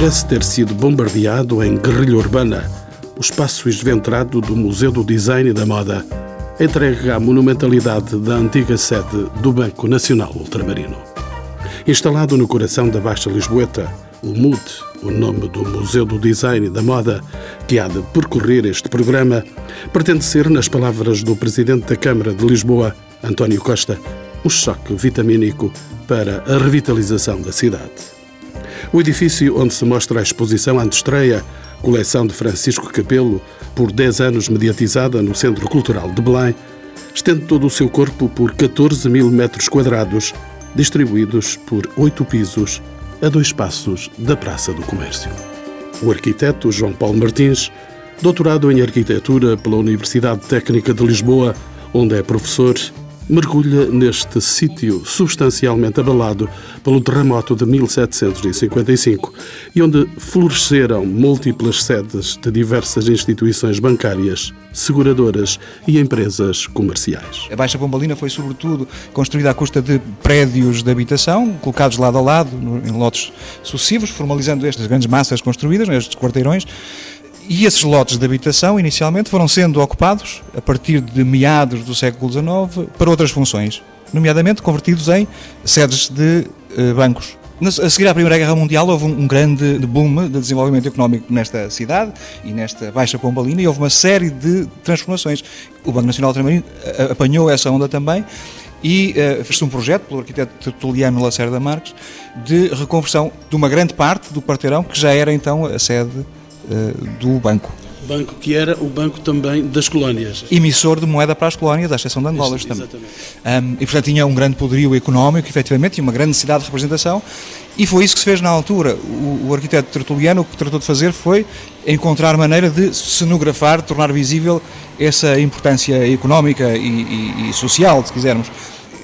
Parece ter sido bombardeado em guerrilha urbana o espaço esventrado do Museu do Design e da Moda, entregue à monumentalidade da antiga sede do Banco Nacional Ultramarino. Instalado no coração da Baixa Lisboeta, o MUD, o nome do Museu do Design e da Moda, que há de percorrer este programa, pretende ser, nas palavras do Presidente da Câmara de Lisboa, António Costa, um choque vitamínico para a revitalização da cidade. O edifício onde se mostra a exposição antestreia, coleção de Francisco Capelo, por 10 anos mediatizada no Centro Cultural de Belém, estende todo o seu corpo por 14 mil metros quadrados, distribuídos por oito pisos, a dois passos da Praça do Comércio. O arquiteto João Paulo Martins, doutorado em Arquitetura pela Universidade Técnica de Lisboa, onde é professor mergulha neste sítio substancialmente abalado pelo terremoto de 1755 e onde floresceram múltiplas sedes de diversas instituições bancárias, seguradoras e empresas comerciais. A Baixa Pombalina foi, sobretudo, construída à custa de prédios de habitação, colocados lado a lado, em lotes sucessivos, formalizando estas grandes massas construídas, nestes quarteirões, e esses lotes de habitação, inicialmente, foram sendo ocupados, a partir de meados do século XIX, para outras funções, nomeadamente convertidos em sedes de eh, bancos. A seguir à Primeira Guerra Mundial houve um grande boom de desenvolvimento económico nesta cidade e nesta Baixa Pombalina e houve uma série de transformações. O Banco Nacional Ultramarino eh, apanhou essa onda também e uh, fez-se um projeto pelo arquiteto tertuliano Lacerda Marques de reconversão de uma grande parte do quarteirão que já era então a sede do banco. Banco que era o banco também das colónias. Emissor de moeda para as colónias, à exceção de Angola também. Um, e portanto tinha um grande poderio económico, efetivamente, e uma grande necessidade de representação. E foi isso que se fez na altura. O, o arquiteto tertuliano o que tratou de fazer foi encontrar maneira de cenografar, tornar visível essa importância económica e, e, e social, se quisermos.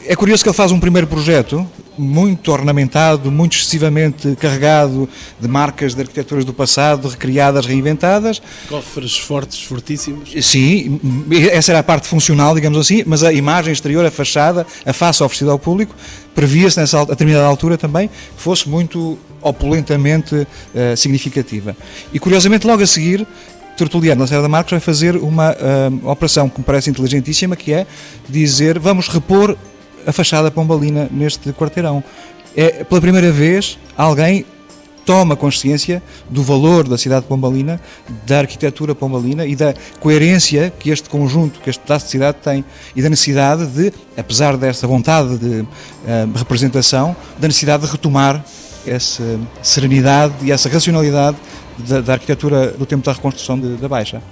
É curioso que ele faz um primeiro projeto muito ornamentado, muito excessivamente carregado de marcas de arquiteturas do passado, recriadas, reinventadas. Cofres fortes, fortíssimos. Sim, essa era a parte funcional, digamos assim, mas a imagem exterior, a fachada, a face oferecida ao público, previa-se nessa a determinada altura também que fosse muito opulentamente uh, significativa. E curiosamente, logo a seguir, Tertuliano da Serra da Marcos vai fazer uma uh, operação que me parece inteligentíssima, que é dizer vamos repor a fachada pombalina neste quarteirão. É pela primeira vez alguém toma consciência do valor da cidade pombalina, da arquitetura pombalina e da coerência que este conjunto, que este pedaço de cidade tem e da necessidade de, apesar dessa vontade de uh, representação, da necessidade de retomar essa serenidade e essa racionalidade da, da arquitetura do tempo da reconstrução de, da Baixa.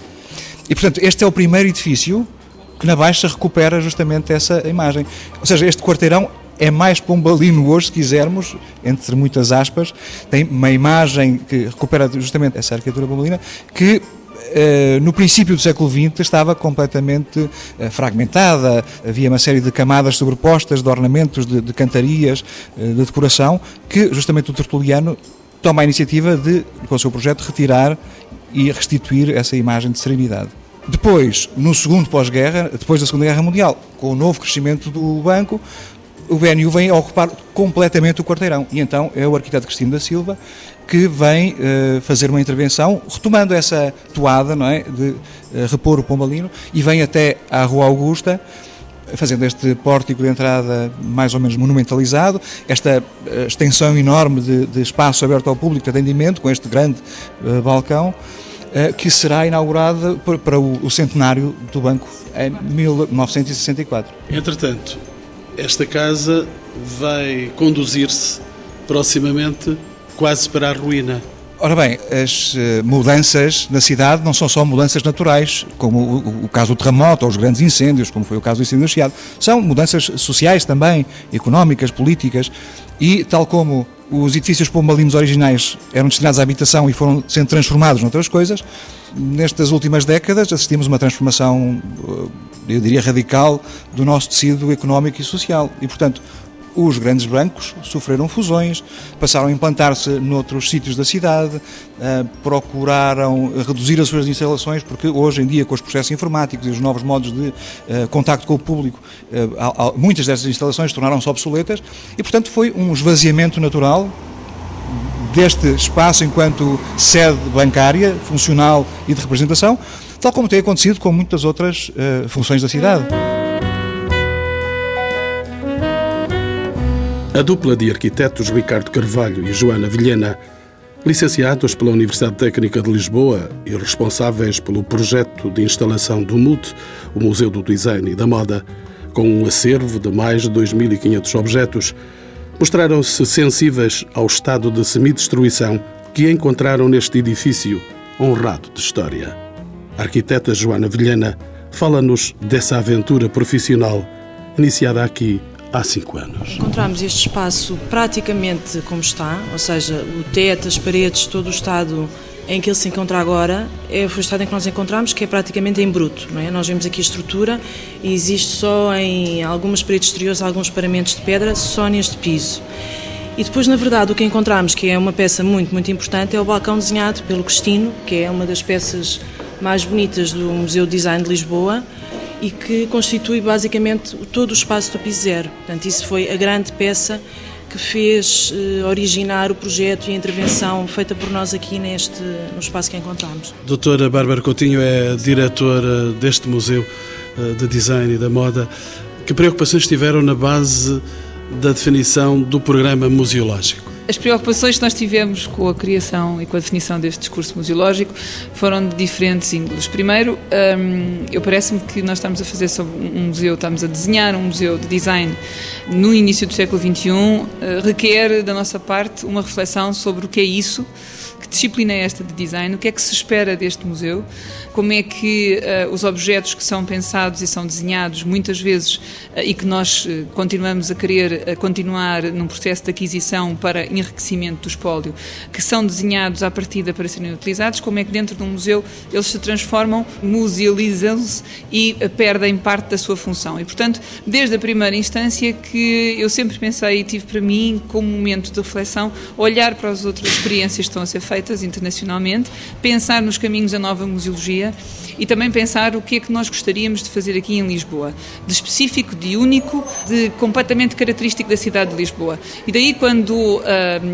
E, portanto, este é o primeiro edifício que na Baixa recupera justamente essa imagem. Ou seja, este quarteirão é mais pombalino hoje, se quisermos, entre muitas aspas, tem uma imagem que recupera justamente essa arquitetura pombalina, que eh, no princípio do século XX estava completamente eh, fragmentada, havia uma série de camadas sobrepostas de ornamentos, de, de cantarias, eh, de decoração, que justamente o tertuliano toma a iniciativa de, com o seu projeto, retirar e restituir essa imagem de serenidade. Depois, no segundo pós-guerra, depois da Segunda Guerra Mundial, com o novo crescimento do banco, o BNU vem a ocupar completamente o quarteirão. E então é o arquiteto Cristino da Silva que vem uh, fazer uma intervenção, retomando essa toada não é, de uh, repor o Pombalino, e vem até à Rua Augusta, fazendo este pórtico de entrada mais ou menos monumentalizado, esta uh, extensão enorme de, de, espaço aberto ao público de atendimento, com este grande balcão. Eh, que será inaugurada para o centenário do banco em 1964. Entretanto, esta casa vai conduzir-se proximamente quase para a ruína. Ora bem, as eh, mudanças na cidade não são só mudanças naturais, como o, o, caso do terremoto ou os grandes incêndios, como foi o caso do incêndio do Chiado. São mudanças sociais também, económicas, políticas, e tal como os edifícios pombalinos originais eram destinados à habitação e foram sendo transformados noutras coisas. Nestas últimas décadas assistimos a uma transformação, eu diria, radical do nosso tecido económico e social. E, portanto, os grandes bancos sofreram fusões, passaram a implantar-se noutros sítios da cidade, uh, procuraram reduzir as suas instalações, porque hoje em dia, com os processos informáticos e os novos modos de uh, contacto com o público, uh, muitas dessas instalações tornaram-se obsoletas e, portanto, foi um esvaziamento natural deste espaço enquanto sede bancária, funcional e de representação, tal como tem acontecido com muitas outras funções da cidade. A dupla de arquitetos Ricardo Carvalho e Joana Vilhena, licenciados pela Universidade Técnica de Lisboa e responsáveis pelo projeto de instalação do MUT, o Museu do Design e da Moda, com um acervo de mais de 2.500 objetos, mostraram-se sensíveis ao estado de semidestruição que encontraram neste edifício honrado de história. A arquiteta Joana Vilhena fala-nos dessa aventura profissional iniciada aqui há cinco anos. Encontramos este espaço praticamente como está, ou seja, o teto, as paredes, todo o estado em que ele se encontra agora é o estado em que nós encontramos, que é praticamente em bruto. Não é? Nós vemos aqui a estrutura e existe só em algumas paredes exteriores, alguns paramentos de pedra, só neste piso. E depois, na verdade, o que encontramos, que é uma peça muito, muito importante, é o balcão desenhado pelo Cristino, que é uma das peças mais bonitas do Museu de Design de Lisboa e que constitui basicamente todo o espaço do piso zero. Portanto, isso foi a grande peça que fez eh, originar o projeto e a intervenção feita por nós aqui neste no espaço que encontramos. Doutora Bárbara Coutinho é diretora deste Museu eh, de Design e da Moda. Que preocupações tiveram na base da definição do programa museológico? As preocupações que nós tivemos com a criação e com a definição deste discurso museológico foram de diferentes índoles. Primeiro, hum, eu parece-me que nós estamos a fazer sobre um museu, estamos a desenhar um museu de design no início do século XXI, eh, requer da nossa parte uma reflexão sobre o que é isso disciplina é esta de design? O que é que se espera deste museu? Como é que uh, os objetos que são pensados e são desenhados muitas vezes uh, e que nós uh, continuamos a querer continuar num processo de aquisição para enriquecimento do espólio, que são desenhados à partida para serem utilizados, como é que dentro de um museu eles se transformam, musealizam-se e perdem parte da sua função. E, portanto, desde a primeira instância que eu sempre pensei e tive para mim como momento de reflexão, olhar para as outras experiências que estão a ser feitas feitas internacionalmente, pensar nos caminhos da nova museologia e também pensar o que é que nós gostaríamos de fazer aqui em Lisboa, de específico, de único, de completamente característico da cidade de Lisboa. E daí quando uh,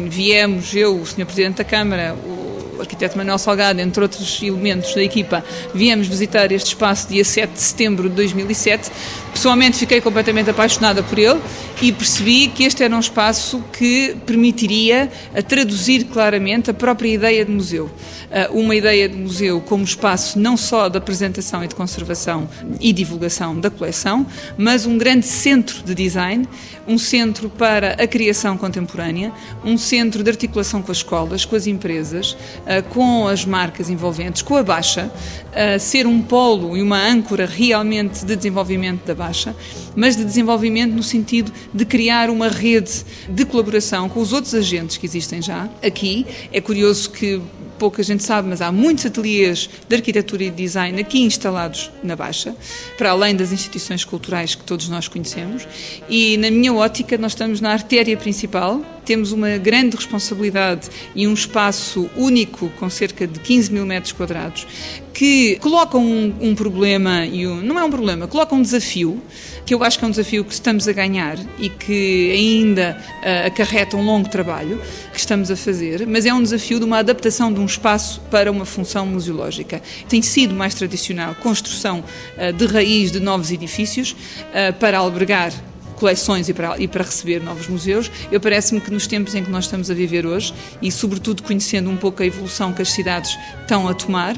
viemos, eu, o Sr. Presidente da Câmara, o arquiteto Manuel Salgado, entre outros elementos da equipa, viemos visitar este espaço dia 7 de setembro de 2007. Pessoalmente fiquei completamente apaixonada por ele e percebi que este era um espaço que permitiria traduzir claramente a própria ideia de museu. Ah, uma ideia de museu como espaço não só de apresentação e de conservação e divulgação da coleção, mas um grande centro de design, um centro para a criação contemporânea, um centro de articulação com as escolas, com as empresas, ah, com as marcas envolventes, com a Baixa, ah, ser um polo e uma âncora realmente de desenvolvimento da Baixa, mas de desenvolvimento no sentido de criar uma rede de colaboração com os outros agentes que existem já aqui. É curioso que pouca gente sabe, mas há muitos ateliês de arquitetura e design aqui instalados na Baixa, para além das instituições culturais que todos nós conhecemos. E, na minha ótica, nós estamos na artéria principal, temos uma grande responsabilidade e um espaço único, com cerca de 15 mil metros quadrados, que coloca um, um problema, e um, não é um problema, coloca um desafio que eu acho que é um desafio que estamos a ganhar e que ainda uh, acarreta um longo trabalho que estamos a fazer, mas é um desafio de uma adaptação de um espaço para uma função museológica. Tem sido mais tradicional construção uh, de raiz de novos edifícios uh, para albergar coleções e para, e para receber novos museus. Eu parece-me que nos tempos em que nós estamos a viver hoje, e sobretudo conhecendo um pouco a evolução que as cidades estão a tomar,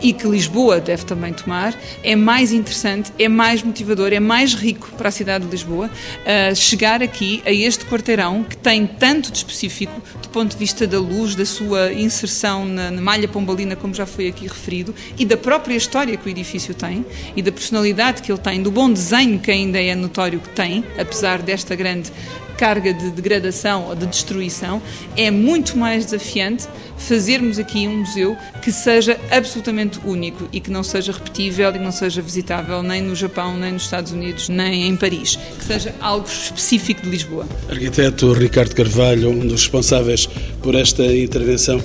e que Lisboa deve também tomar, é mais interessante, é mais motivador, é mais rico para a cidade de Lisboa uh, chegar aqui a este quarteirão que tem tanto de específico do ponto de vista da luz, da sua inserção na, na malha pombalina, como já foi aqui referido, e da própria história que o edifício tem e da personalidade que ele tem, do bom desenho que ainda é notório que tem, apesar desta grande carga de degradação ou de destruição, é muito mais desafiante fazermos aqui um museu que seja absolutamente único e que não seja repetível e que não seja visitável nem no Japão, nem nos Estados Unidos, nem em Paris, que seja algo específico de Lisboa. Arquiteto Ricardo Carvalho, um dos responsáveis por esta intervenção,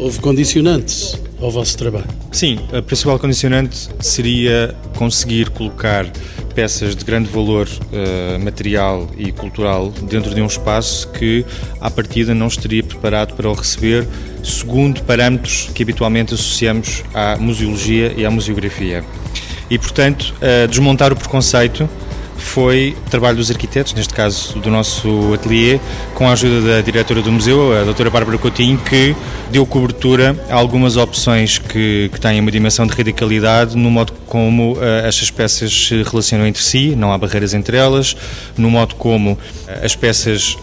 houve condicionantes ao vosso trabalho? Sim, a principal condicionante seria conseguir colocar peças de grande valor uh, material e cultural dentro de um espaço que, à partida, não estaria preparado para o receber, segundo parâmetros que habitualmente associamos à museologia e à museografia. E, portanto, uh, desmontar o preconceito foi o trabalho dos arquitetos, neste caso do nosso ateliê, com a ajuda da diretora do museu, a doutora Bárbara Coutinho, que deu cobertura a algumas opções que, que têm uma dimensão de radicalidade no modo como uh, estas peças se relacionam entre si, não há barreiras entre elas, no modo como uh, as peças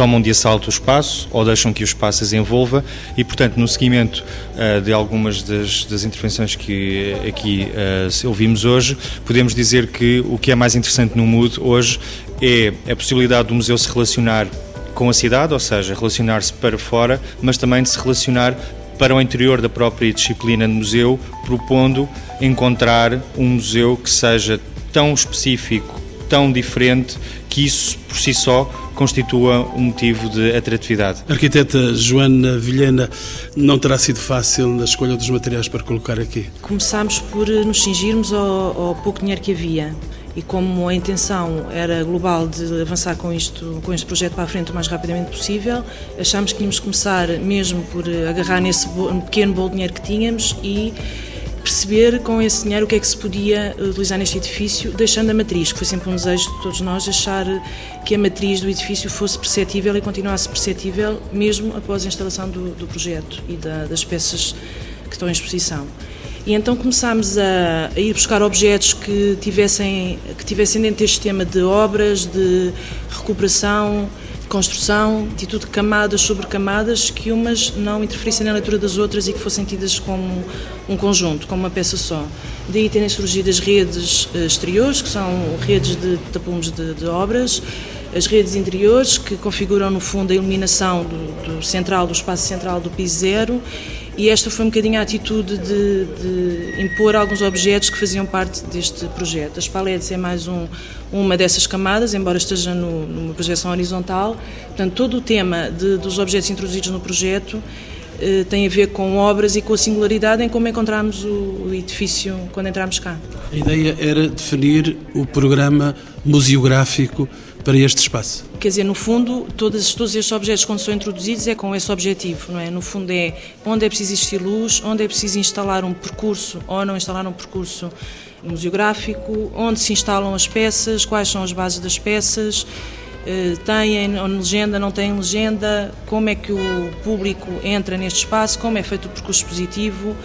tomam de assalto o espaço ou deixam que o espaço as envolva e, portanto, no seguimento uh, de algumas das, das, intervenções que aqui uh, ouvimos hoje, podemos dizer que o que é mais interessante no MUD hoje é a possibilidade do museu se relacionar com a cidade, ou seja, relacionar-se para fora, mas também de se relacionar para o interior da própria disciplina de museu, propondo encontrar um museu que seja tão específico, tão diferente, que isso por si só constitua um motivo de atratividade. Arquiteta Joana Vilhena, não terá sido fácil na escolha dos materiais para colocar aqui? Começámos por nos cingirmos ao, ao pouco dinheiro que havia e como a intenção era global de avançar com isto, com este projeto para a frente o mais rapidamente possível, achámos que íamos começar mesmo por agarrar nesse pequeno bolo de dinheiro que tínhamos e perceber com esse dinheiro o que é que se podia utilizar neste edifício, deixando a matriz, que foi sempre um desejo de todos nós, deixar que a matriz do edifício fosse perceptível e continuasse perceptível mesmo após a instalação do, do projeto e da, das peças que estão em exposição. E então começámos a, a, ir buscar objetos que tivessem, que tivessem dentro deste tema de obras, de recuperação, construção, de tudo camadas sobre camadas, que umas não interferissem na leitura das outras e que fossem tidas como um conjunto, como uma peça só. Daí terem surgido as redes eh, exteriores, que são redes de tapumes de, de obras, as redes interiores, que configuram no fundo a iluminação do, do central, do espaço central do piso zero, e esta foi um bocadinho a atitude de, de, impor alguns objetos que faziam parte deste projeto. As paletes é mais um, uma dessas camadas, embora esteja no, numa projeção horizontal. Portanto, todo o tema de, dos objetos introduzidos no projeto eh, tem a ver com obras e com a singularidade em como encontramos o, o edifício quando entramos cá. A ideia era definir o programa museográfico para este espaço? Quer dizer, no fundo, todos, todos estes objetos, quando são introduzidos, é com esse objetivo, não é? No fundo, é onde é preciso existir luz, onde é preciso instalar um percurso ou não instalar um percurso museográfico, onde se instalam as peças, quais são as bases das peças, eh, têm legenda, não têm legenda, como é que o público entra neste espaço, como é feito o percurso expositivo,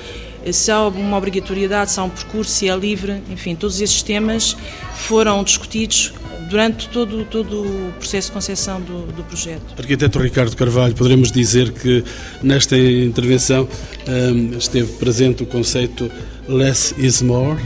eh, se há uma obrigatoriedade, se há um percurso, se é livre, enfim, todos esses temas foram discutidos durante todo, todo o processo de concepção do, do projeto. Arquiteto Ricardo Carvalho, poderemos dizer que nesta intervenção um, esteve presente o conceito less is more?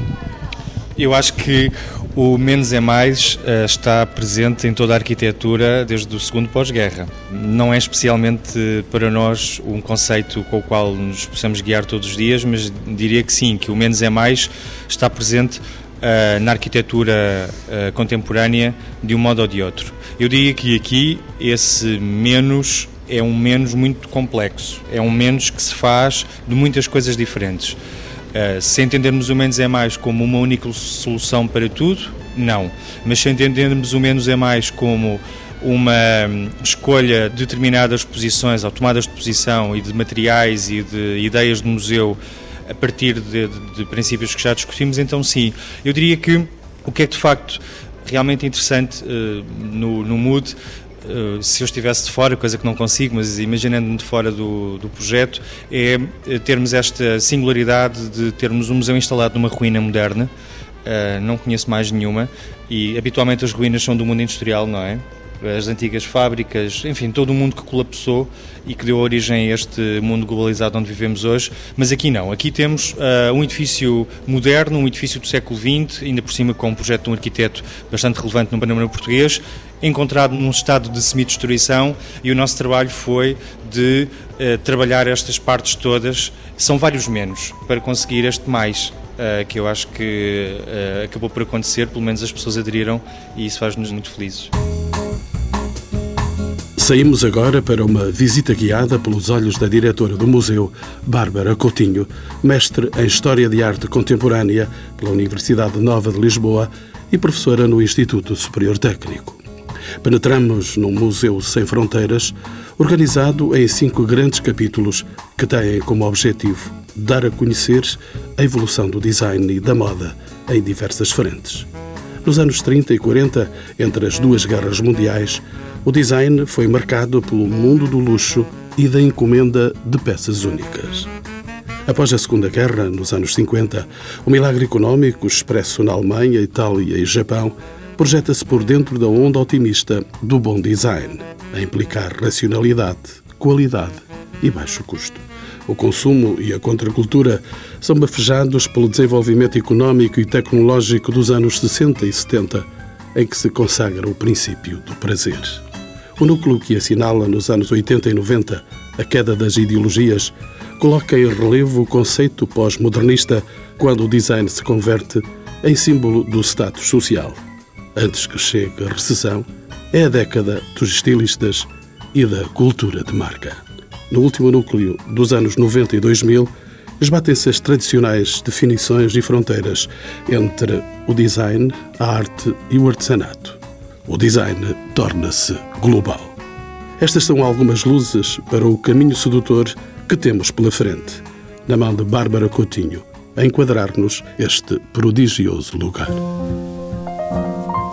Eu acho que o menos é mais uh, está presente em toda a arquitetura desde o segundo pós-guerra. Não é especialmente para nós um conceito com o qual nos possamos guiar todos os dias, mas diria que sim, que o menos é mais está presente uh, na arquitetura uh, contemporânea de um modo ou de outro. Eu diria que aqui esse menos é um menos muito complexo, é um menos que se faz de muitas coisas diferentes. Uh, se entendermos o menos é mais como uma única solução para tudo, não. Mas se entendermos o menos é mais como uma hum, escolha de determinadas posições, ou tomadas de posição e de materiais e de ideias do museu a partir de, de, de, princípios que já discutimos, então sim. Eu diria que o que é de facto realmente interessante uh, no, no MUD Uh, se eu estivesse de fora, coisa que não consigo, mas imaginando-me de fora do, do projeto, é eh, termos esta singularidade de termos um museu instalado numa ruína moderna, uh, não conheço mais nenhuma, e habitualmente as ruínas são do mundo industrial, não é? As antigas fábricas, enfim, todo o mundo que colapsou e que deu origem a este mundo globalizado onde vivemos hoje. Mas aqui não, aqui temos uh, um edifício moderno, um edifício do século XX, ainda por cima com um projeto de um arquiteto bastante relevante no panorama português, encontrado num estado de semi-destruição e o nosso trabalho foi de uh, trabalhar estas partes todas, são vários menos, para conseguir este mais. Uh, que eu acho que acabou por acontecer, pelo menos as pessoas aderiram e isso faz-nos muito felizes. Saímos agora para uma visita guiada pelos olhos da diretora do museu, Bárbara Coutinho, mestre em História de Arte Contemporânea pela Universidade Nova de Lisboa e professora no Instituto Superior Técnico. Penetramos num museu sem fronteiras, organizado em cinco grandes capítulos que têm como objetivo dar a conhecer a evolução do design e da moda em diversas frentes. Nos anos 30 e 40, entre as duas guerras mundiais, o design foi marcado pelo mundo do luxo e da encomenda de peças únicas. Após a Segunda Guerra, nos anos 50, o milagre económico expresso na Alemanha, Itália e Japão projeta-se por dentro da onda otimista do bom design, a implicar racionalidade, qualidade e baixo custo. O consumo e a contracultura são bafejados pelo desenvolvimento económico e tecnológico dos anos 60 e 70, em que se consagra o princípio do prazer. O núcleo que assinala nos anos 80 e 90 a queda das ideologias coloca em relevo o conceito pós-modernista quando o design se converte em símbolo do status social. Antes que chegue a recessão, é a década dos estilistas e da cultura de marca no último núcleo dos anos 90 e 2000, esbatem-se as tradicionais definições e fronteiras entre o design, a arte e o artesanato. O design torna-se global. Estas são algumas luzes para o caminho sedutor que temos pela frente, na mão de Bárbara Coutinho, a enquadrar-nos este prodigioso lugar.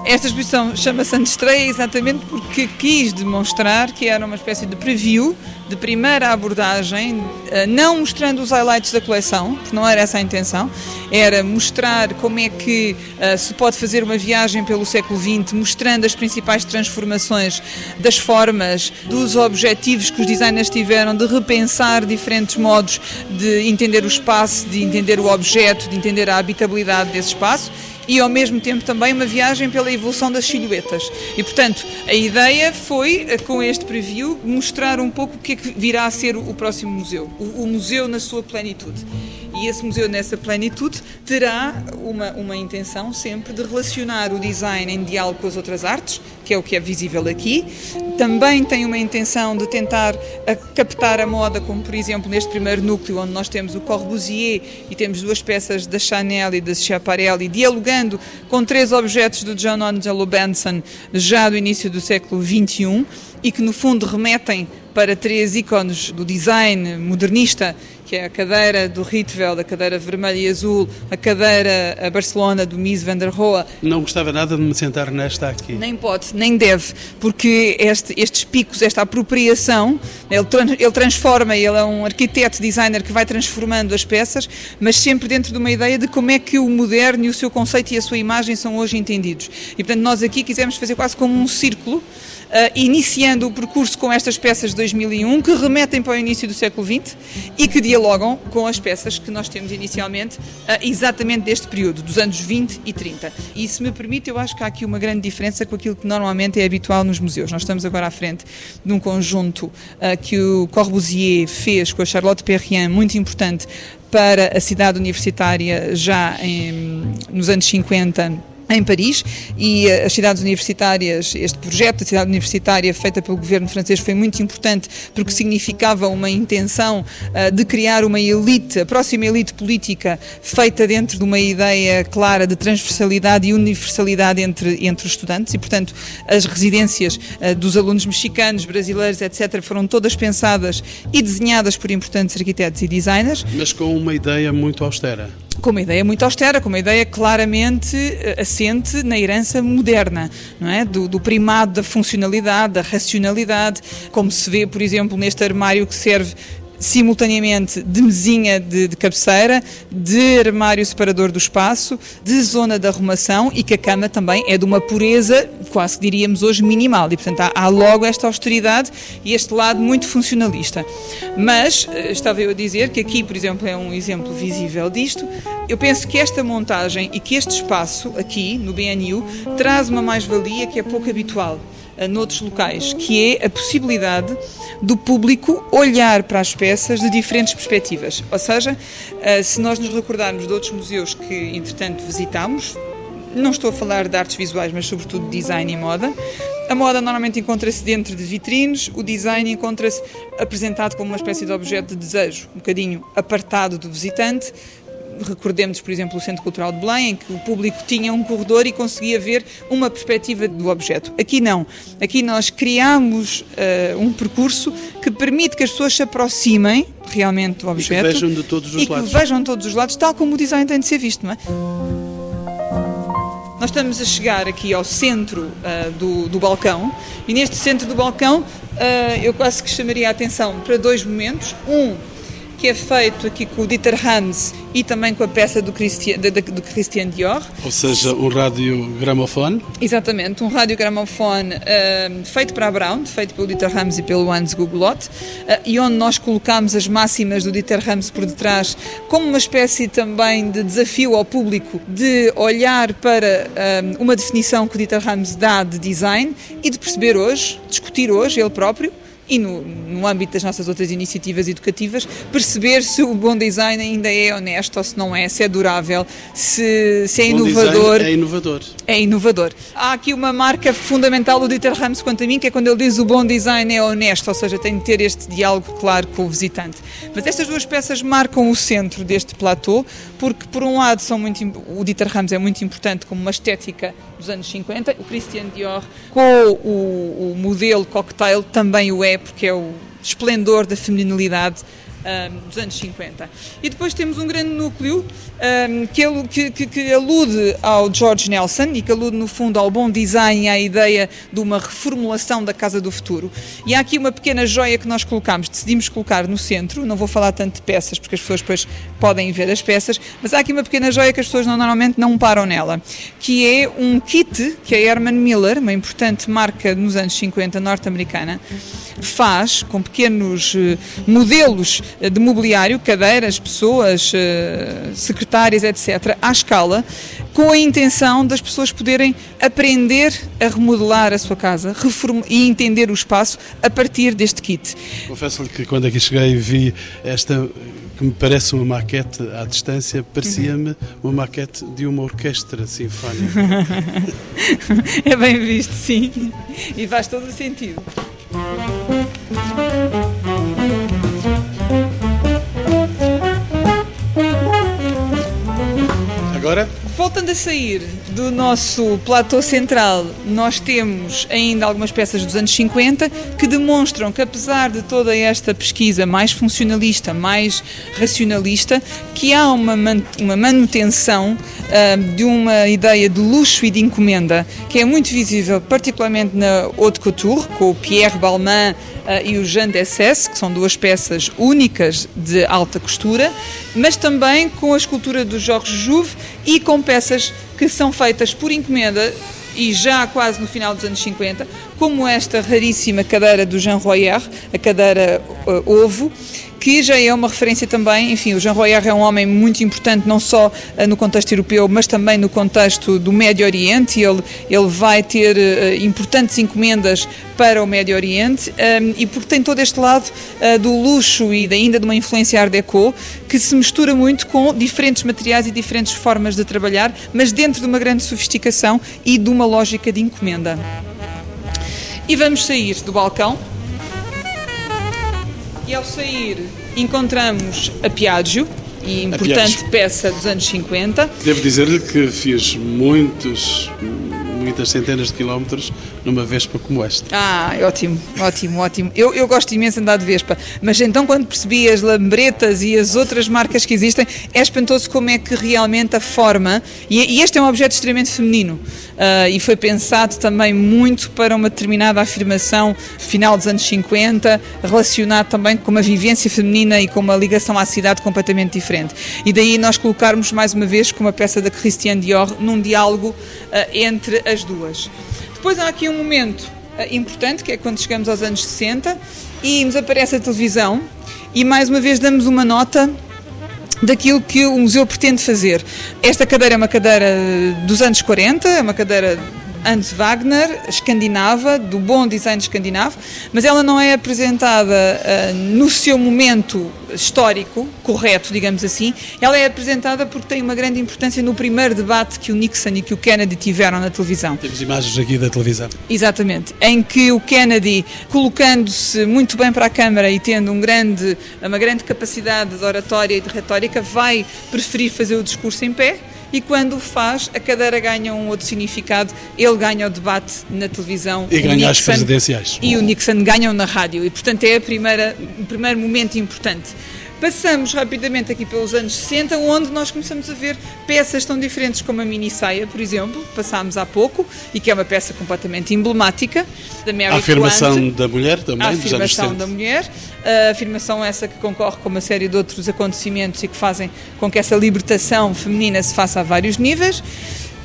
Esta exposição chama-se Antestreia exatamente porque quis demonstrar que era uma espécie de preview, de primeira abordagem, eh, não mostrando os highlights da coleção, porque não era essa a intenção, era mostrar como é que uh, se pode fazer uma viagem pelo século XX, mostrando as principais transformações das formas, dos objetivos que os designers tiveram de repensar diferentes modos de entender o espaço, de entender o objeto, de entender a habitabilidade desse espaço e ao mesmo tempo também uma viagem pela evolução das silhuetas. E portanto, a ideia foi, eh, com este preview, mostrar um pouco o que é que virá a ser o próximo museu, o, o museu na sua plenitude. E esse museu, nessa plenitude, terá uma, uma intenção sempre de relacionar o design em diálogo com as outras artes, que é o que é visível aqui. Também tem uma intenção de tentar a, captar a moda, como por exemplo neste primeiro núcleo, onde nós temos o Corbusier e temos duas peças da Chanel e da Schiaparelli, dialogando com três objetos do John Angelo Benson, já do início do século XXI, e que no fundo remetem para três ícones do design modernista, que é a cadeira do Rietveld, a cadeira vermelha e azul, a cadeira a Barcelona do Mies van der Rohe. Não gostava nada de me sentar nesta aqui. Nem pode, nem deve, porque este, estes picos, esta apropriação, ele, ele transforma, ele é um arquiteto, designer que vai transformando as peças, mas sempre dentro de uma ideia de como é que o moderno e o seu conceito e a sua imagem são hoje entendidos. E portanto nós aqui quisemos fazer quase como um círculo, iniciando o percurso com estas peças de 2001 que remetem para o início do século XX e que dialogam com as peças que nós temos inicialmente, uh, exatamente deste período, dos anos 20 e 30. E se me permite, eu acho que há aqui uma grande diferença com aquilo que normalmente é habitual nos museus. Nós estamos agora à frente de um conjunto uh, que o Corbusier fez com a Charlotte Perrien, muito importante para a cidade universitária já em, nos anos 50 em Paris e eh, as cidades universitárias, este projeto da cidade universitária feita pelo governo francês foi muito importante porque significava uma intenção uh, de criar uma elite, a próxima elite política feita dentro de uma ideia clara de transversalidade e universalidade entre, entre os estudantes e, portanto, as residências uh, dos alunos mexicanos, brasileiros, etc., foram todas pensadas e desenhadas por importantes arquitetos e designers. Mas com uma ideia muito austera com uma ideia muito austera, com uma ideia claramente eh, assente na herança moderna, não é? Do, do, primado da funcionalidade, da racionalidade, como se vê, por exemplo, neste armário que serve simultaneamente de mesinha de, de, cabeceira, de armário separador do espaço, de zona de arrumação e que a cama também é de uma pureza, quase diríamos hoje, minimal. E, portanto, há, há logo esta austeridade e este lado muito funcionalista. Mas, eh, estava eu a dizer que aqui, por exemplo, é um exemplo visível disto. Eu penso que esta montagem e que este espaço aqui, no BNU, traz uma mais-valia que é pouco habitual noutros locais, que é a possibilidade do público olhar para as peças de diferentes perspectivas. Ou seja, eh, se nós nos recordarmos de outros museus que, entretanto, visitámos, não estou a falar de artes visuais, mas sobretudo de design e moda. A moda normalmente encontra-se dentro de vitrines, o design encontra-se apresentado como uma espécie de objeto de desejo, um bocadinho apartado do visitante, recordemos, por exemplo, o Centro Cultural de Belém, em que o público tinha um corredor e conseguia ver uma perspectiva do objeto. Aqui não. Aqui nós criamos uh, um percurso que permite que as pessoas se aproximem realmente do objeto. E que vejam de todos os e lados. que vejam todos os lados, tal como o design tem de ser visto, não é? Nós estamos a chegar aqui ao centro uh, do, do, balcão e neste centro do balcão uh, eu quase que chamaria a atenção para dois momentos. Um, que é feito aqui com o Dieter Hans e também com a peça do Christian, do Christian Dior. Ou seja, um rádio gramofone? Exatamente, um rádio gramofone uh, feito para a Brown, feito pelo Dieter Rams e pelo Hans Guglot, uh, e onde nós colocamos as máximas do Dieter Rams por detrás, como uma espécie também de desafio ao público de olhar para uh, uma definição que o Dieter Rams dá de design e de perceber hoje, discutir hoje, ele próprio, e no, no âmbito das nossas outras iniciativas educativas, perceber se o bom design ainda é honesto ou se não é, se é durável, se, se é inovador. é inovador. É inovador. Há aqui uma marca fundamental do Dieter Rams quanto a mim, que é quando ele diz o bom design é honesto, ou seja, tem de ter este diálogo claro com o visitante. Mas estas duas peças marcam o centro deste platô, porque por um lado são muito, o Dieter Rams é muito importante como uma estética dos anos 50, o Christian Dior com o, o modelo cocktail também o é porque é o esplendor da feminilidade um, dos anos 50. E depois temos um grande núcleo um, que, que, que, alude ao George Nelson e que alude, no fundo, ao bom design e à ideia de uma reformulação da Casa do Futuro. E há aqui uma pequena joia que nós colocamos, decidimos colocar no centro, não vou falar tanto de peças, porque as pessoas depois podem ver as peças, mas há aqui uma pequena joia que as pessoas normalmente não param nela, que é um kit que a Herman Miller, uma importante marca nos anos 50 norte-americana, faz com pequenos uh, modelos eh, de mobiliário, cadeiras, pessoas, uh, secretárias, etc., à escala, com a intenção das pessoas poderem aprender a remodelar a sua casa e entender o espaço a partir deste kit. Confesso-lhe que quando aqui cheguei e vi esta que me parece uma maquete à distância, parecia-me uma maquete de uma orquestra sinfónica. é bem visto, sim. E faz todo o sentido. Agora? Voltando a sair do nosso platô central, nós temos ainda algumas peças dos anos 50 que demonstram que, apesar de toda esta pesquisa mais funcionalista, mais racionalista, que há uma, uma manutenção uh, de uma ideia de luxo e de encomenda que é muito visível, particularmente na Haute Couture, com o Pierre Balmain uh, e o Jean Dessès, que são duas peças únicas de alta costura, mas também com a escultura do Jorge Jouve e com peças que são feitas por encomenda e já quase no final dos anos 50, como esta raríssima cadeira do Jean Royer, a cadeira uh, ovo, que já é uma referência também, enfim, o Jean Royer é um homem muito importante não só uh, no contexto europeu, mas também no contexto do Médio Oriente, ele, ele vai ter uh, importantes encomendas para o Médio Oriente um, e porque tem todo este lado do luxo e ainda de uma influência Art Deco que se mistura muito com diferentes materiais e diferentes formas de trabalhar, mas dentro de uma grande sofisticação e de uma lógica de encomenda. E vamos sair do balcão e ao sair encontramos a Piaggio, e importante peça dos anos 50. Devo dizer-lhe que fiz muitos muitas centenas de quilómetros numa Vespa como esta. Ah, ótimo, ótimo, ótimo. Eu, eu gosto imenso de andar de Vespa, mas então quando percebi as lambretas e as outras marcas que existem, é espantoso como é que realmente a forma, e, e este é um objeto extremamente feminino, uh, e foi pensado também muito para uma determinada afirmação final dos anos 50, relacionado também com uma vivência feminina e com uma ligação à cidade completamente diferente. E daí nós colocarmos mais uma vez com uma peça da Christiane Dior num diálogo uh, entre as duas. Depois há aqui um momento uh, importante, que é quando chegamos aos anos 60 e nos aparece a televisão e mais uma vez damos uma nota daquilo que o museu pretende fazer. Esta cadeira é uma cadeira dos anos 40, é uma cadeira Hans Wagner, escandinava, do bom design escandinavo, mas ela não é apresentada uh, no seu momento histórico, correto, digamos assim. Ela é apresentada porque tem uma grande importância no primeiro debate que o Nixon e que o Kennedy tiveram na televisão. Temos imagens aqui da televisão. Exatamente. Em que o Kennedy, colocando-se muito bem para a Câmara e tendo um grande, uma grande capacidade de oratória e de retórica, vai preferir fazer o discurso em pé e quando o faz, a cadeira ganha um outro significado, ele ganha o debate na televisão. E ganha Nixon, as presidenciais. E o Nixon ganha na rádio, e portanto é a primeira, o primeiro momento importante. Passamos rapidamente aqui pelos anos 60, onde nós começamos a ver peças tão diferentes como a mini saia, por exemplo, passámos há pouco, e que é uma peça completamente emblemática da Mary A afirmação da mulher também, a afirmação da mulher, a afirmação essa que concorre com uma série de outros acontecimentos e que fazem com que essa libertação feminina se faça a vários níveis.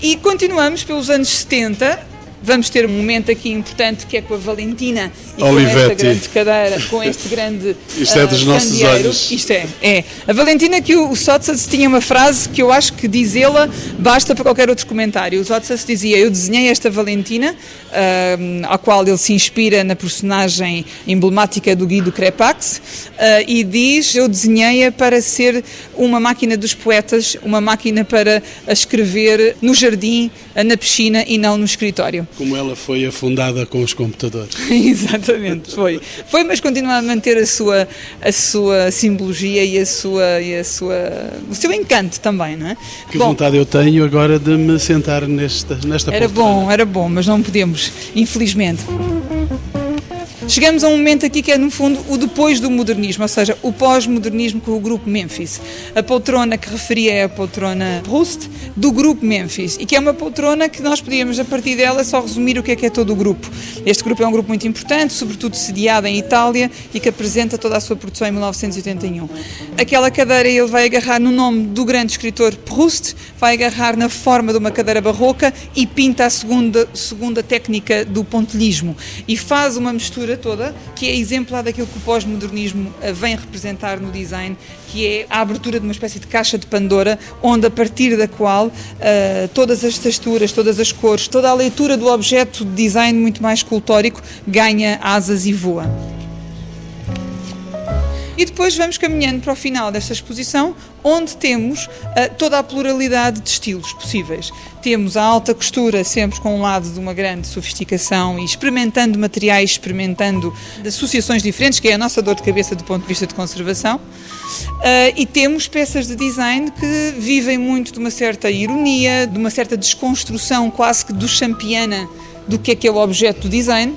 E continuamos pelos anos 70, Vamos ter um momento aqui importante que é com a Valentina e Olivetti. com esta grande cadeira, com este grande Isto é dos uh, nossos olhos. Isto é, é. A Valentina que o, o Sotsas tinha uma frase que eu acho que dizê-la basta para qualquer outro comentário. O Sotsas dizia, eu desenhei esta Valentina, uh, ao qual ele se inspira na personagem emblemática do Guido Crepax, uh, e diz, eu desenhei-a para ser uma máquina dos poetas, uma máquina para escrever no jardim, na piscina e não no escritório. Como ela foi afundada com os computadores. Exatamente, foi. Foi, mas continua a manter a sua, a sua simbologia e, a sua, e a sua, o seu encanto também, não é? Que bom, vontade eu tenho agora de me sentar nesta, nesta Era bom, era bom, mas não podemos, infelizmente. Chegamos a um momento aqui que é, no fundo, o depois do modernismo, ou seja, o pós-modernismo com o grupo Memphis. A poltrona que referia é a poltrona Proust, do grupo Memphis, e que é uma poltrona que nós podíamos, a partir dela, só resumir o que é que é todo o grupo. Este grupo é um grupo muito importante, sobretudo sediado em Itália, e que apresenta toda a sua produção em 1981. Aquela cadeira ele vai agarrar no nome do grande escritor Proust, vai agarrar na forma de uma cadeira barroca e pinta a segunda, segunda técnica do pontilhismo, e faz uma mistura toda, que é exemplar daquilo que o pós-modernismo eh, vem representar no design, que é a abertura de uma espécie de caixa de Pandora, onde a partir da qual uh, todas as texturas, todas as cores, toda a leitura do objeto de design muito mais escultórico ganha asas e voa. E depois vamos caminhando para o final desta exposição, onde temos uh, toda a pluralidade de estilos possíveis. Temos a alta costura, sempre com um lado de uma grande sofisticação e experimentando materiais, experimentando associações diferentes, que é a nossa dor de cabeça do ponto de vista de conservação. Uh, e temos peças de design que vivem muito de uma certa ironia, de uma certa desconstrução quase que do champiana do que é que é o objeto do design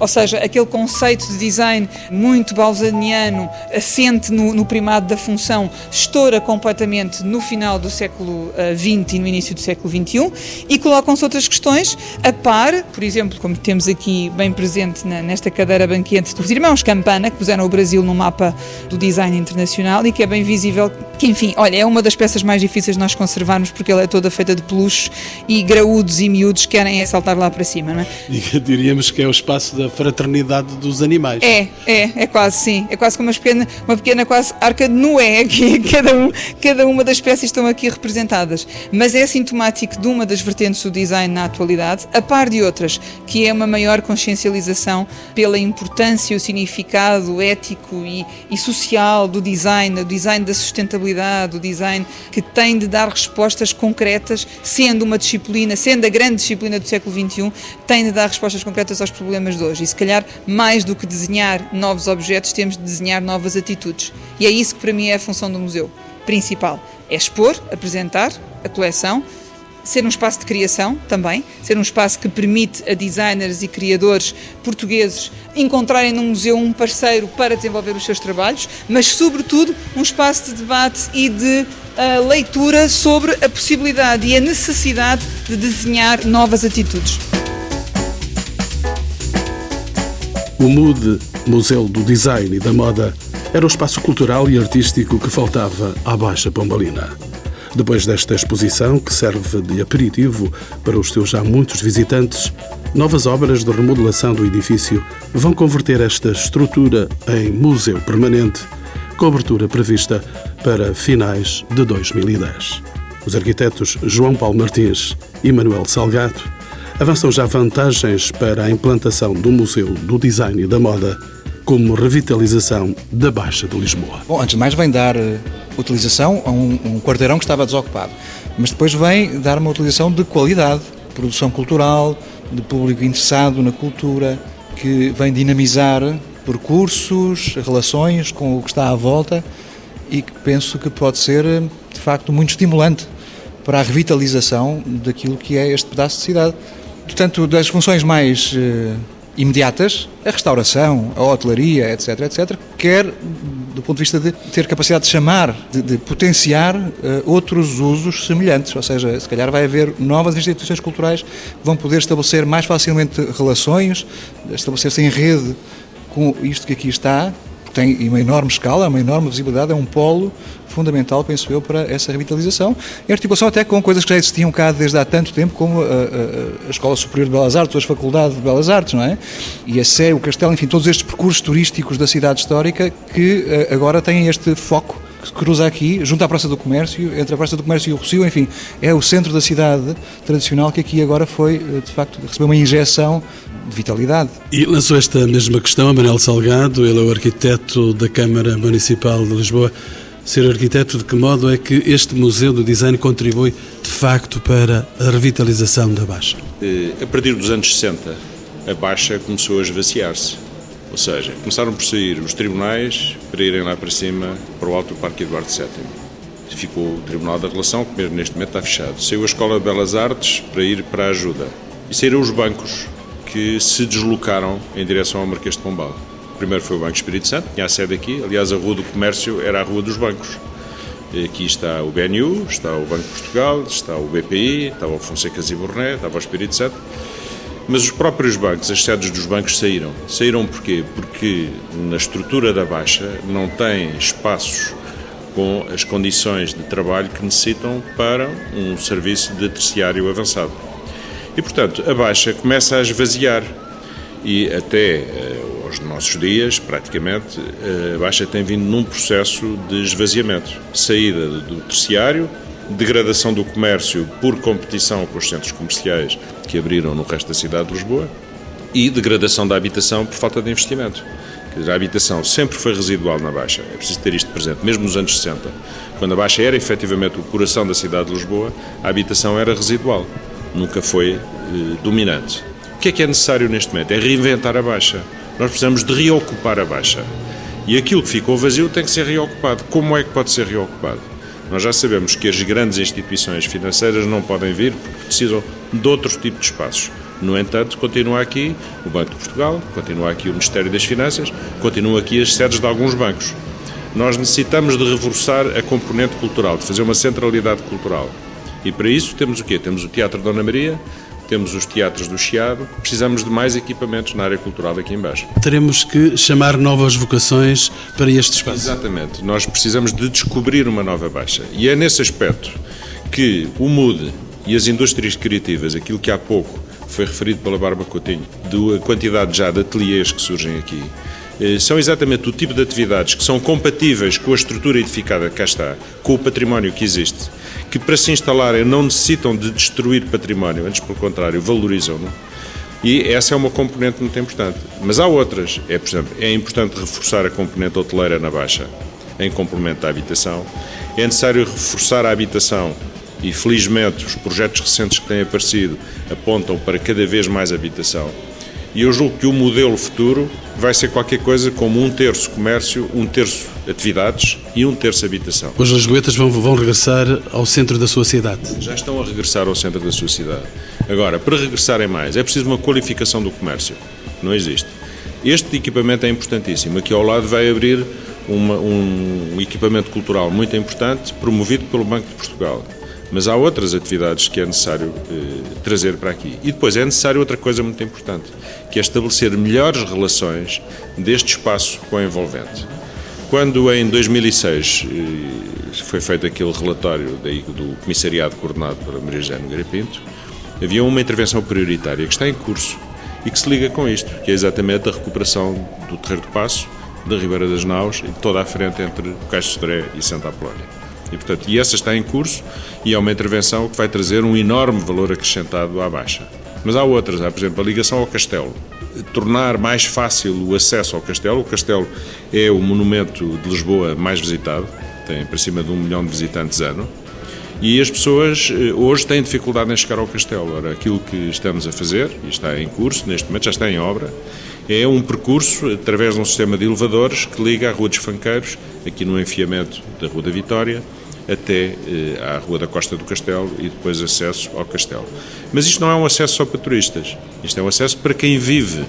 ou seja, aquele conceito de design muito balzaniano, assente no, no primado da função, estoura completamente no final do século XX uh, e no início do século XXI e colocam-se outras questões a par, por exemplo, como temos aqui bem presente na, nesta cadeira banquete dos irmãos Campana, que puseram o Brasil no mapa do design internacional e que é bem visível que, enfim, olha, é uma das peças mais difíceis de nós conservarmos porque ela é toda feita de peluches e graúdos e miúdos querem saltar lá para cima, não é? Diríamos que é o espaço da fraternidade dos animais. É, é, é quase sim. É quase como uma pequena, uma pequena quase arca de Noé, que cada, um, cada uma das peças estão aqui representadas. Mas é sintomático de uma das vertentes do design na atualidade, a par de outras, que é uma maior consciencialização pela importância, o significado ético e, e social do design, o design da sustentabilidade, o design que tem de dar respostas concretas, sendo uma disciplina, sendo a grande disciplina do século XXI, tem de dar respostas concretas aos problemas de hoje E se calhar, mais do que desenhar novos objetos, temos de desenhar novas atitudes. E é isso que para mim é a função do museu principal: é expor, apresentar a coleção ser um espaço de criação também, ser um espaço que permite a designers e criadores portugueses encontrarem no museu um parceiro para desenvolver os seus trabalhos, mas sobretudo um espaço de debate e de uh, leitura sobre a possibilidade e a necessidade de desenhar novas atitudes. O MUD, Museu do Design e da Moda, era o espaço cultural e artístico que faltava à Baixa Pombalina. Depois desta exposição, que serve de aperitivo para os seus já muitos visitantes, novas obras de remodelação do edifício vão converter esta estrutura em museu permanente, com abertura prevista para finais de 2010. Os arquitetos João Paulo Martins e Manuel Salgado avançam já vantagens para a implantação do Museu do Design e da Moda como revitalização da Baixa de Lisboa. Bom, antes de mais vem dar eh, utilização a um, um quarteirão que estava desocupado, mas depois vem dar uma utilização de qualidade, produção cultural, de público interessado na cultura, que vem dinamizar percursos, relações com o que está à volta e que penso que pode ser, eh, de facto, muito estimulante para a revitalização daquilo que é este pedaço de cidade. Portanto, das funções mais eh, imediatas, a restauração, a hotelaria, etc., etc., quer do ponto de vista de ter capacidade de chamar, de, de potenciar uh, outros usos semelhantes, ou seja, se calhar vai haver novas instituições culturais que vão poder estabelecer mais facilmente relações, estabelecer-se em rede com isto que aqui está, tem uma enorme escala, uma enorme visibilidade, é um polo fundamental, penso eu, para essa revitalização. Em articulação até com coisas que já existiam cá desde há tanto tempo, como a, a, a Escola Superior de Belas Artes, ou as Faculdades de Belas Artes, não é? E a Sé, o Castelo, enfim, todos estes percursos turísticos da cidade histórica que eh, agora têm este foco que cruza aqui, junto à Praça do Comércio, entre a Praça do Comércio e o Rocio, enfim, é o centro da cidade tradicional que aqui agora foi, de facto, recebeu uma injeção de vitalidade. E lançou esta mesma questão a Manel Salgado, ele é o arquiteto da Câmara Municipal de Lisboa. Ser arquiteto, de que modo é que este Museu do Design contribui, de facto, para a revitalização da Baixa? Eh, a partir dos anos 60, a Baixa começou a esvaziar-se. Ou seja, começaram por sair os tribunais para irem lá para cima, para o alto do Parque Eduardo VII. Ficou o Tribunal da Relação, que mesmo neste momento está fechado. Saiu a Escola de Belas Artes para ir para a ajuda. E saíram os bancos, que se deslocaram em direção ao Marquês de Pombal. Primeiro foi o Banco Espírito Santo, tinha a sede aqui. Aliás, a Rua do Comércio era a Rua dos Bancos. Aqui está o BNU, está o Banco de Portugal, está o BPI, estava o Fonseca e Borné, estava o Espírito Santo. Mas os próprios bancos, as sedes dos bancos saíram. Saíram porquê? Porque na estrutura da Baixa não tem espaços com as condições de trabalho que necessitam para um serviço de terciário avançado. E, portanto, a Baixa começa a esvaziar e até uh, aos nossos dias, praticamente, uh, a Baixa tem vindo num processo de esvaziamento. Saída do terciário, degradação do comércio por competição com os centros comerciais que abriram no resto da cidade de Lisboa e degradação da habitação por falta de investimento. Dizer, a habitação sempre foi residual na Baixa, é preciso ter isto presente, mesmo nos anos 60, quando a Baixa era efetivamente o coração da cidade de Lisboa, a habitação era residual, nunca foi eh, dominante. O que é que é necessário neste momento? É reinventar a Baixa. Nós precisamos de reocupar a Baixa. E aquilo que ficou vazio tem que ser reocupado. Como é que pode ser reocupado? Nós já sabemos que as grandes instituições financeiras não podem vir porque precisam de outro tipo de espaços. No entanto, continua aqui o Banco de Portugal, continua aqui o Ministério das Finanças, continuam aqui as sedes de alguns bancos. Nós necessitamos de reforçar a componente cultural, de fazer uma centralidade cultural. E para isso temos o quê? Temos o Teatro Dona Maria, temos os teatros do Chiado, precisamos de mais equipamentos na área cultural aqui embaixo. Teremos que chamar novas vocações para este espaço. Exatamente, nós precisamos de descobrir uma nova baixa. E é nesse aspecto que o MUD e as indústrias criativas, aquilo que há pouco foi referido pela Barba Coutinho, da quantidade já de ateliês que surgem aqui, eh, são exatamente o tipo de atividades que são compatíveis com a estrutura edificada que cá está, com o património que existe que para se instalarem não necessitam de destruir património, antes pelo contrário, valorizam-no. E essa é uma componente muito importante. Mas há outras. É, por exemplo, é importante reforçar a componente hoteleira na Baixa, em complemento à habitação. É necessário reforçar a habitação e, felizmente, os projetos recentes que têm aparecido apontam para cada vez mais habitação. E eu julgo que o modelo futuro vai ser qualquer coisa como um terço comércio, um terço atividades e um terço habitação. Os lisboetas vão, vão regressar ao centro da sua cidade? Já estão a regressar ao centro da sua cidade. Agora, para regressarem mais, é preciso uma qualificação do comércio. Não existe. Este equipamento é importantíssimo. Aqui ao lado vai abrir uma, um equipamento cultural muito importante, promovido pelo Banco de Portugal. Mas há outras atividades que é necessário eh, trazer para aqui. E depois é necessário outra coisa muito importante, que é estabelecer melhores relações deste espaço com a envolvente. Quando em 2006 eh, foi feito aquele relatório do Comissariado coordenado pela Maria José Nogueira Pinto, havia uma intervenção prioritária que está em curso e que se liga com isto, que é exatamente a recuperação do Terreiro do Passo, da Ribeira das Naus e toda a frente entre o Caixo Sodré e Santa Apolónia. E, portanto, e essa está em curso e é uma intervenção que vai trazer um enorme valor acrescentado à Baixa. Mas há outras, há, por exemplo, a ligação ao castelo. Tornar mais fácil o acesso ao castelo. O castelo é o monumento de Lisboa mais visitado, tem para cima de um milhão de visitantes ano. E as pessoas eh, hoje têm dificuldade em chegar ao castelo. Ora, aquilo que estamos a fazer, e está em curso, neste momento já está em obra, é um percurso através de um sistema de elevadores que liga a Rua dos Fanqueiros, aqui no enfiamento da Rua da Vitória, até eh, à Rua da Costa do Castelo e depois acesso ao castelo. Mas isto não é um acesso só para turistas, isto é um acesso para quem vive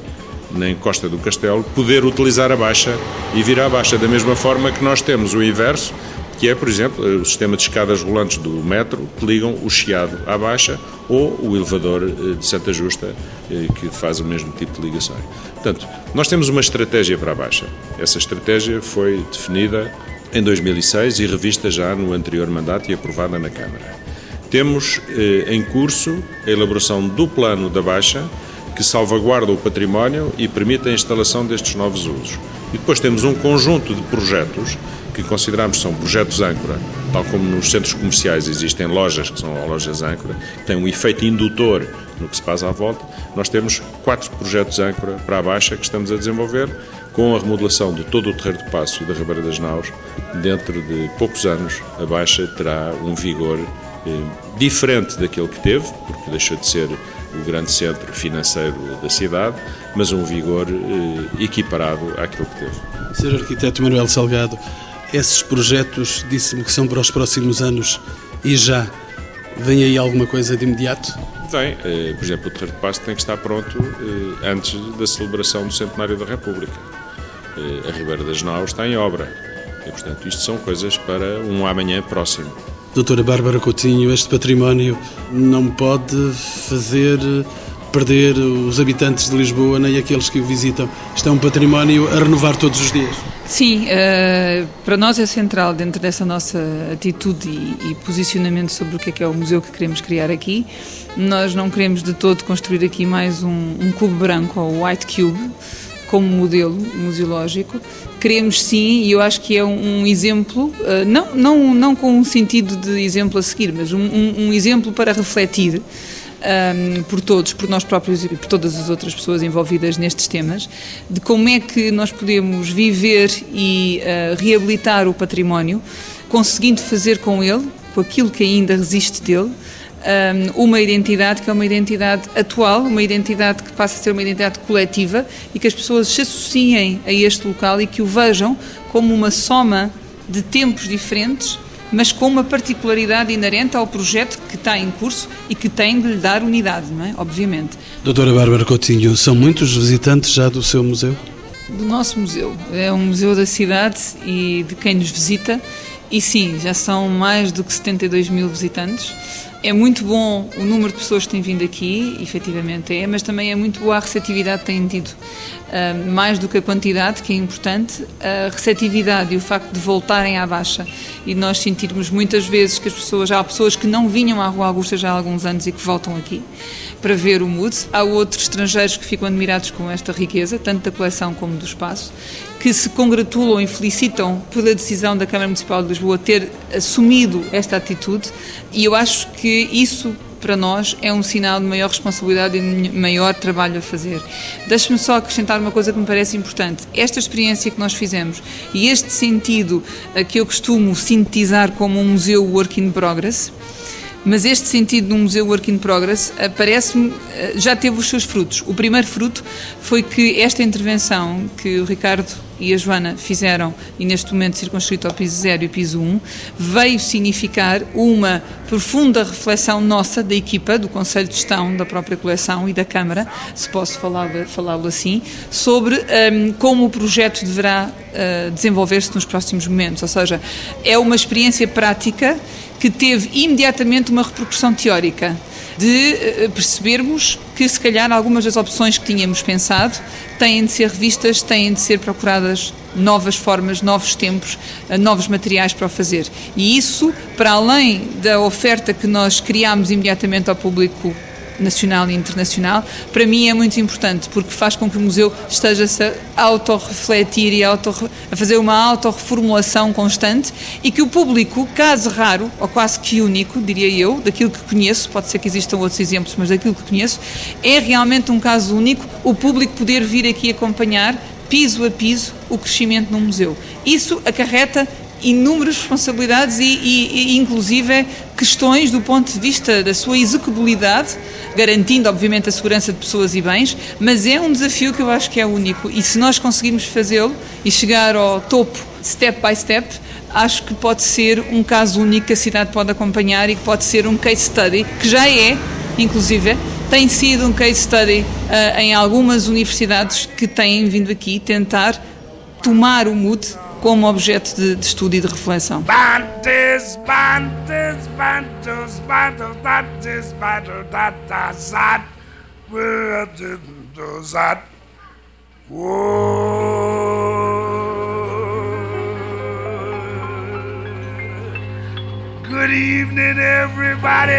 na Costa do Castelo, poder utilizar a Baixa e vir à Baixa, da mesma forma que nós temos o inverso, que é, por exemplo, o sistema de escadas rolantes do metro que ligam o Chiado à Baixa ou o elevador eh, de Santa Justa, eh, que faz o mesmo tipo de ligações. Portanto, nós temos uma estratégia para a Baixa. Essa estratégia foi definida em 2006 e revista já no anterior mandato e aprovada na Câmara. Temos eh, em curso a elaboração do plano da Baixa, que salvaguarda o património e permite a instalação destes novos usos. E depois temos um conjunto de projetos que consideramos que são projetos âncora, tal como nos centros comerciais existem lojas que são lojas âncora, que têm um efeito indutor no que se passa à volta. Nós temos quatro projetos âncora para a Baixa que estamos a desenvolver, com a remodelação de todo o Terreiro do Passo e da Ribeira das Naus, dentro de poucos anos a Baixa terá um vigor eh, diferente daquele que teve, porque deixou de ser o grande centro financeiro da cidade, mas um vigor eh, equiparado àquilo que teve. Sr. Arquiteto Manuel Salgado, esses projetos disse-me que são para os próximos anos e já vem aí alguma coisa de imediato? Tem. Eh, por exemplo, o Terreiro de Passo tem que estar pronto eh, antes da celebração do Centenário da República. Eh, a Ribeira das Naus está em obra. E, portanto, isto são coisas para um amanhã próximo. Doutora Bárbara Coutinho, este património não pode fazer perder os habitantes de Lisboa nem aqueles que o visitam. Isto é um património a renovar todos os dias. Sim, uh, para nós é central dentro dessa nossa atitude e, e, posicionamento sobre o que é que é o museu que queremos criar aqui. Nós não queremos de todo construir aqui mais um, um cubo branco ou white cube como modelo museológico. Queremos sim, e eu acho que é um, exemplo, uh, não, não, não com um sentido de exemplo a seguir, mas um, um, exemplo para refletir um, por todos, por nós próprios e por todas as outras pessoas envolvidas nestes temas, de como é que nós podemos viver e uh, reabilitar o património, conseguindo fazer com ele, com aquilo que ainda resiste dele, um, uma identidade que é uma identidade atual, uma identidade que passa a ser uma identidade coletiva e que as pessoas se associem a este local e que o vejam como uma soma de tempos diferentes mas com uma particularidade inerente ao projeto que está em curso e que tem de lhe dar unidade, não é? Obviamente. Doutora Bárbara Coutinho, são muitos visitantes já do seu museu? Do nosso museu. É um museu da cidade e de quem nos visita. E sim, já são mais do que 72 mil visitantes. É muito bom o número de pessoas que têm vindo aqui, efetivamente é, mas também é muito boa a receptividade que têm tido. Uh, mais do que a quantidade, que é importante, a receptividade e o facto de voltarem à baixa e nós sentirmos muitas vezes que as pessoas, há pessoas que não vinham à Rua Augusta já há alguns anos e que voltam aqui para ver o MUD. Há outros estrangeiros que ficam admirados com esta riqueza, tanto da coleção como do espaço, que se congratulam e felicitam pela decisão da Câmara Municipal de Lisboa ter assumido esta atitude e eu acho que isso para nós é um sinal de maior responsabilidade e de maior trabalho a fazer. Deixe-me só acrescentar uma coisa que me parece importante. Esta experiência que nós fizemos e este sentido que eu costumo sintetizar como um museu work in progress, mas este sentido no Museu Work in Progress eh, parece-me eh, já teve os seus frutos. O primeiro fruto foi que esta intervenção que o Ricardo e a Joana fizeram, e neste momento circunscrito ao piso 0 e piso 1, veio significar uma profunda reflexão nossa, da equipa, do Conselho de Gestão, da própria coleção e da Câmara, se posso falá-lo assim, sobre um, como o projeto deverá uh, desenvolver-se nos próximos momentos. Ou seja, é uma experiência prática que teve imediatamente uma repercussão teórica de eh, percebermos que se calhar algumas das opções que tínhamos pensado têm de ser revistas, têm de ser procuradas novas formas, novos tempos, eh, novos materiais para o fazer. E isso, para além da oferta que nós criámos imediatamente ao público nacional e internacional, para mim é muito importante, porque faz com que o museu esteja-se a autorrefletir e a, auto, a fazer uma autorreformulação constante e que o público, caso raro, ou quase que único, diria eu, daquilo que conheço, pode ser que existam outros exemplos, mas daquilo que conheço, é realmente um caso único o público poder vir aqui acompanhar piso a piso o crescimento no museu. Isso acarreta inúmeras responsabilidades e, e, e, inclusive, questões do ponto de vista da sua execuibilidade, garantindo, obviamente, a segurança de pessoas e bens, mas é um desafio que eu acho que é único. E se nós conseguirmos fazê-lo e chegar ao topo, step by step, acho que pode ser um caso único que a cidade pode acompanhar e que pode ser um case study, que já é, inclusive, tem sido um case study uh, em algumas universidades que têm vindo aqui tentar tomar o mood como objeto de, de estudo e de reflexão. Bantes, bantes, bantos, bantos, bantes, bantos, bantos, Good evening, everybody.